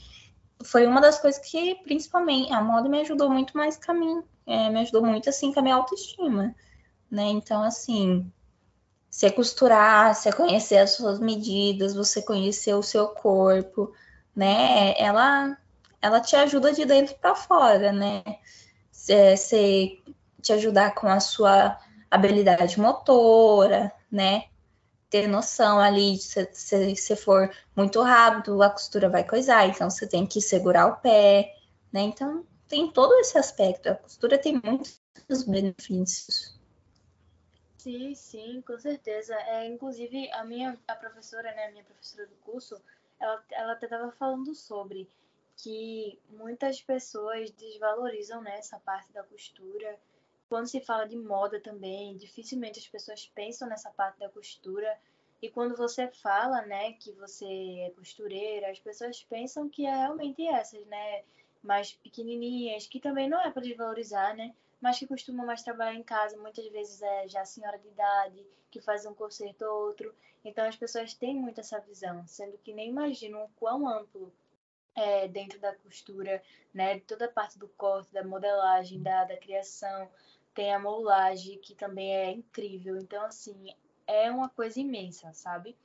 foi uma das coisas que, principalmente, a moda me ajudou muito mais mim, é, me ajudou muito, assim, com a minha autoestima, né? Então, assim, você costurar, você conhecer as suas medidas, você conhecer o seu corpo, né? Ela, ela te ajuda de dentro para fora, né? Você te ajudar com a sua habilidade motora, né? Ter noção ali, se você for muito rápido, a costura vai coisar, então você tem que segurar o pé, né? Então tem todo esse aspecto. A costura tem muitos benefícios. Sim, sim, com certeza. É, inclusive, a minha a professora, né, a minha professora do curso, ela, ela até estava falando sobre que muitas pessoas desvalorizam né, essa parte da costura. Quando se fala de moda também, dificilmente as pessoas pensam nessa parte da costura. E quando você fala, né, que você é costureira, as pessoas pensam que é realmente essas, né, mais pequenininhas, que também não é para desvalorizar, né? Mas que costuma mais trabalhar em casa, muitas vezes é já senhora de idade, que faz um concerto ou outro. Então as pessoas têm muito essa visão, sendo que nem imaginam o quão amplo é dentro da costura, né? Toda a parte do corte, da modelagem, da, da criação, tem a moulagem, que também é incrível. Então, assim, é uma coisa imensa, sabe?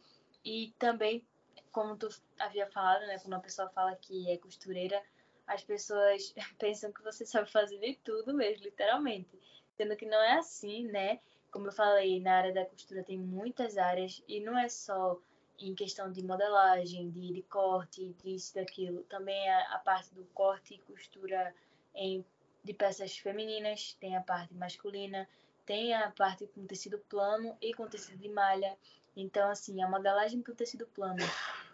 E também, como tu havia falado, né? Quando a pessoa fala que é costureira, as pessoas pensam que você sabe fazer de tudo mesmo, literalmente. Sendo que não é assim, né? Como eu falei, na área da costura tem muitas áreas e não é só em questão de modelagem, de, de corte, disso, daquilo. Também a, a parte do corte e costura em, de peças femininas, tem a parte masculina, tem a parte com tecido plano e com tecido de malha. Então, assim, a modelagem para o tecido plano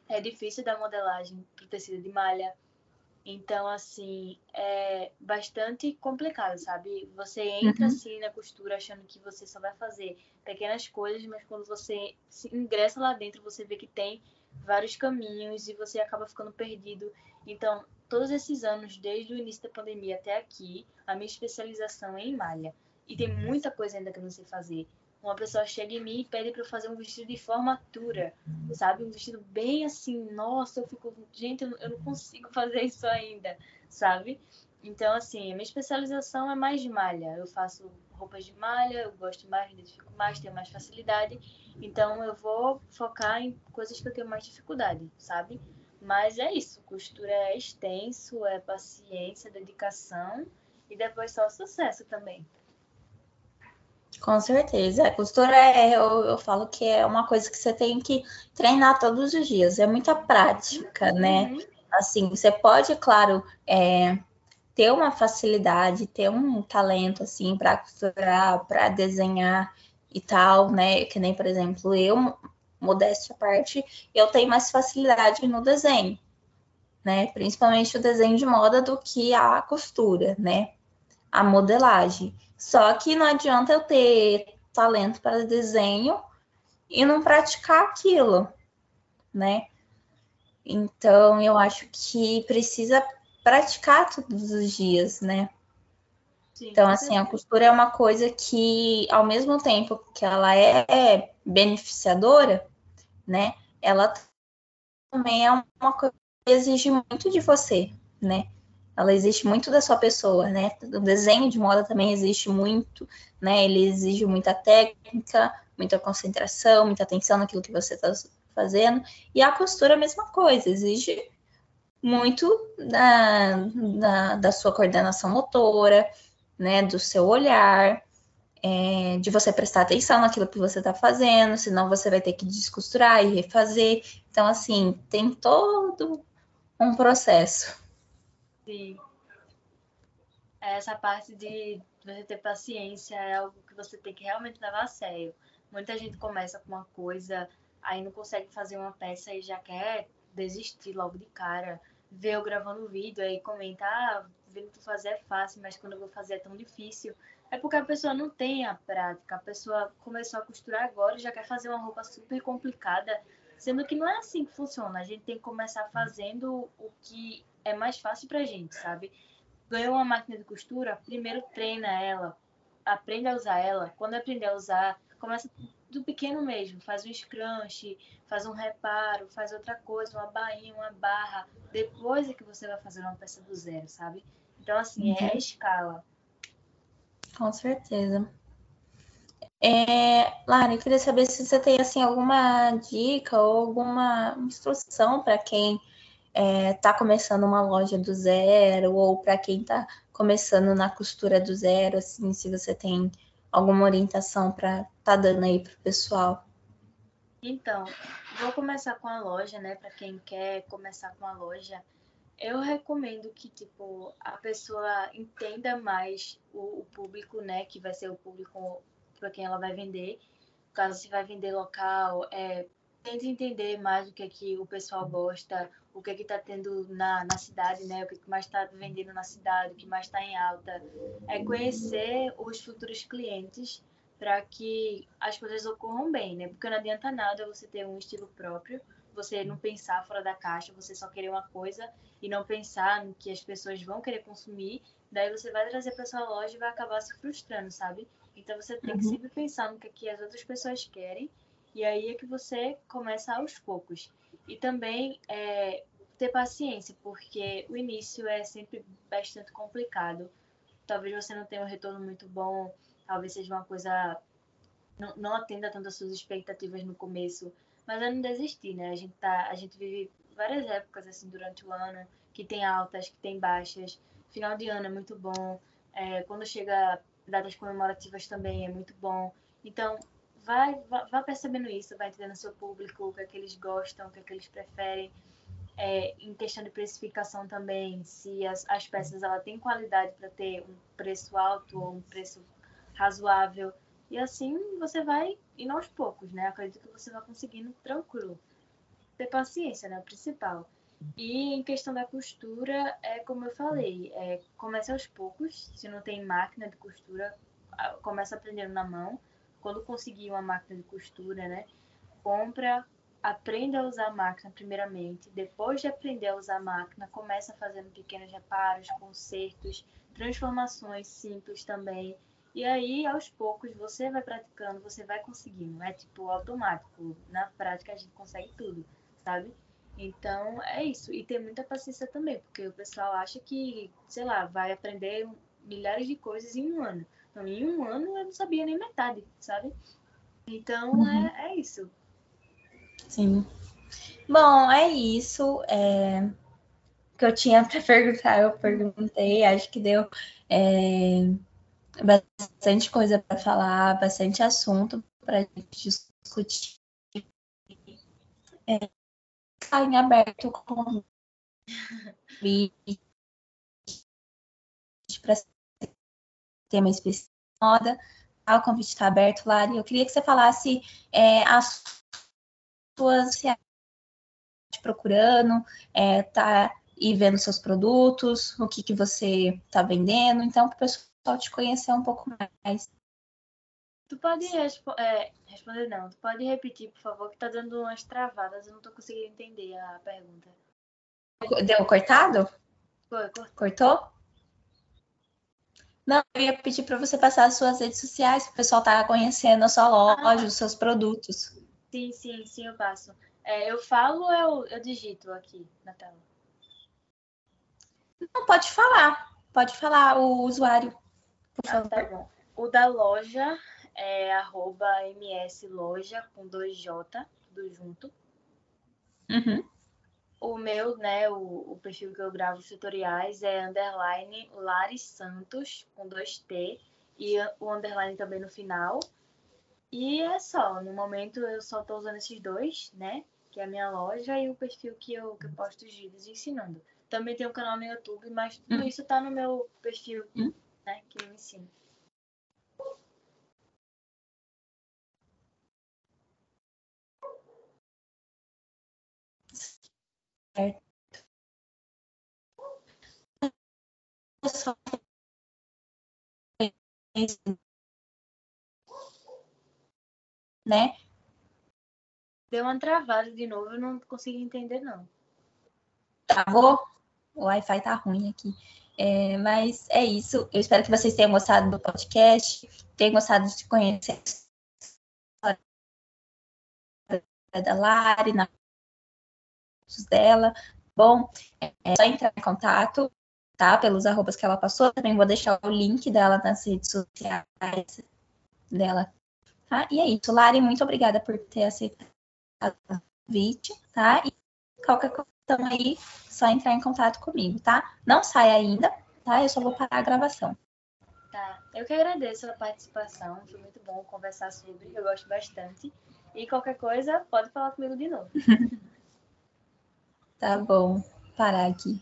é difícil da modelagem para o tecido de malha Então, assim, é bastante complicado, sabe? Você entra Uhum. assim na costura achando que você só vai fazer pequenas coisas, mas quando você se ingressa lá dentro, você vê que tem vários caminhos e você acaba ficando perdido. Então, todos esses anos, desde o início da pandemia até aqui, a minha especialização é em malha. E tem muita coisa ainda que eu não sei fazer. Uma pessoa chega em mim e pede para eu fazer um vestido de formatura, sabe? Um vestido bem assim, nossa, eu fico, gente, eu não consigo fazer isso ainda, sabe? Então, assim, a minha especialização é mais de malha. Eu faço roupas de malha, eu gosto mais, me identifico mais, tenho mais facilidade. Então, eu vou focar em coisas que eu tenho mais dificuldade, sabe? Mas é isso, costura é extenso, é paciência, dedicação e depois só sucesso também. Com certeza. A costura é, eu, eu falo que é uma coisa que você tem que treinar todos os dias. É muita prática, né? Uhum. Assim, você pode, claro, é, ter uma facilidade, ter um talento assim para costurar, para desenhar e tal, né? Que nem, por exemplo, eu, modéstia à parte, eu tenho mais facilidade no desenho, né? Principalmente o desenho de moda do que a costura, né? A modelagem. Só que não adianta eu ter talento para desenho e não praticar aquilo, né? Então eu acho que precisa praticar todos os dias, né? Sim, Então, assim, a costura é uma coisa que, ao mesmo tempo que ela é beneficiadora, né? Ela também é uma coisa que exige muito de você, né? Ela exige muito da sua pessoa, né? O desenho de moda também existe muito, né? Ele exige muita técnica, muita concentração, muita atenção naquilo que você está fazendo. E a costura é a mesma coisa, exige muito da, da, da sua coordenação motora, né? Do seu olhar, é, de você prestar atenção naquilo que você está fazendo, senão você vai ter que descosturar e refazer. Então, assim, tem todo um processo. Sim. Essa parte de você ter paciência é algo que você tem que realmente levar a sério. Muita gente começa com uma coisa, aí não consegue fazer uma peça e já quer desistir logo de cara. Vê eu gravando vídeo aí comenta, ah, vendo tu fazer é fácil, mas quando eu vou fazer é tão difícil. É porque a pessoa não tem a prática. A pessoa começou a costurar agora e já quer fazer uma roupa super complicada, sendo que não é assim que funciona. A gente tem que começar fazendo o que é mais fácil pra gente, sabe? Ganhou uma máquina de costura, primeiro treina ela, aprende a usar ela. Quando aprender a usar, começa do pequeno mesmo, faz um scrunch, faz um reparo, faz outra coisa, uma bainha, uma barra. Depois é que você vai fazer uma peça do zero, sabe? Então, assim, é a escala. Com certeza. É, Lara, eu queria saber se você tem assim alguma dica ou alguma instrução para quem está começando uma loja do zero ou para quem está começando na costura do zero, assim, se você tem alguma orientação para tá dando aí para o pessoal. Então, vou começar com a loja, né? Para quem quer começar com a loja, eu recomendo que tipo a pessoa entenda mais o, o público, né? Que vai ser o público para quem ela vai vender. Caso você vai vender local, é, tente entender mais o que é que o pessoal gosta, o que é que está tendo na, na cidade, né? O que, é que mais está vendendo na cidade, o que mais está em alta. É conhecer os futuros clientes para que as coisas ocorram bem, né? Porque não adianta nada você ter um estilo próprio, você não pensar fora da caixa, você só querer uma coisa e não pensar no que as pessoas vão querer consumir, daí você vai trazer para sua loja e vai acabar se frustrando, sabe? Então você tem que Uhum. sempre pensar no que, é que as outras pessoas querem e aí é que você começa aos poucos. E também é, ter paciência, porque o início é sempre bastante complicado. Talvez você não tenha um retorno muito bom, talvez seja uma coisa. Não, não atenda tanto às suas expectativas no começo, mas é não desistir, né? A gente, tá, a gente vive várias épocas assim durante o ano, que tem altas, que tem baixas. Final de ano é muito bom, é, quando chega datas comemorativas também é muito bom. Então, vai, vai, vai percebendo isso, vai entendendo seu público, o que é que eles gostam, o que é que eles preferem. É, em questão de precificação também, se as, as peças ela têm qualidade para ter um preço alto ou um preço razoável. E assim você vai indo aos poucos, né? Acredito que você vai conseguindo tranquilo. Ter paciência, né? O principal. E em questão da costura, é como eu falei, é, começa aos poucos. Se não tem máquina de costura, começa aprendendo na mão. Quando conseguir uma máquina de costura, né? Compra, aprenda a usar a máquina primeiramente. Depois de aprender a usar a máquina, começa fazendo pequenos reparos, consertos, transformações simples também. E aí, aos poucos, você vai praticando, você vai conseguindo. É tipo automático. Na prática, a gente consegue tudo, sabe? Então, é isso. E ter muita paciência também, porque o pessoal acha que, sei lá, vai aprender milhares de coisas em um ano. Então, em um ano eu não sabia nem metade, sabe? Então, uhum. é, é isso. Sim. Bom, é isso. É... O que eu tinha para perguntar, eu perguntei. Acho que deu é... bastante coisa para falar, bastante assunto para a gente discutir. É está em aberto com para tema específico moda. Tá? O convite está aberto, Lari. Eu queria que você falasse é, as suas te procurando, é, tá e vendo seus produtos, o que, que você está vendendo, então para o pessoal te conhecer um pouco mais. Tu pode respo é, responder, não. Tu pode repetir, por favor, que tá dando umas travadas. Eu não tô conseguindo entender a pergunta. Deu cortado? Foi, cortou. Cortou? Não, eu ia pedir para você passar as suas redes sociais, para o pessoal estar tá conhecendo a sua loja, ah. os seus produtos. Sim, sim, sim, eu passo. É, eu falo ou eu, eu digito aqui na tela? Não, pode falar. Pode falar o usuário, por ah, favor. Tá bom. O da loja é arroba msloja com 2J, tudo junto. Uhum. O meu, né, o, o, perfil que eu gravo os tutoriais é underline Lari Santos com 2T e o underline também no final. E é só, no momento eu só estou usando esses dois, né? Que é a minha loja e o perfil que eu, que eu posto os vídeos ensinando. Também tem um canal no YouTube, mas tudo uhum. isso tá no meu perfil, uhum. né? Que eu ensino. certo né? Deu uma travada de novo, eu não consegui entender, não. Travou? O Wi-Fi tá ruim aqui. É, mas é isso. Eu espero que vocês tenham gostado do podcast, tenham gostado de conhecer a da Lari, na dela. Bom, é só entrar em contato, tá? Pelos arrobas que ela passou. Também vou deixar o link dela nas redes sociais dela. Tá? E é isso, Lari, muito obrigada por ter aceitado o convite, tá? E qualquer coisa aí, só entrar em contato comigo, tá? Não sai ainda, tá? Eu só vou parar a gravação. Tá, eu que agradeço a participação, foi muito bom conversar sobre, eu gosto bastante. E qualquer coisa, pode falar comigo de novo. Tá bom, parar aqui.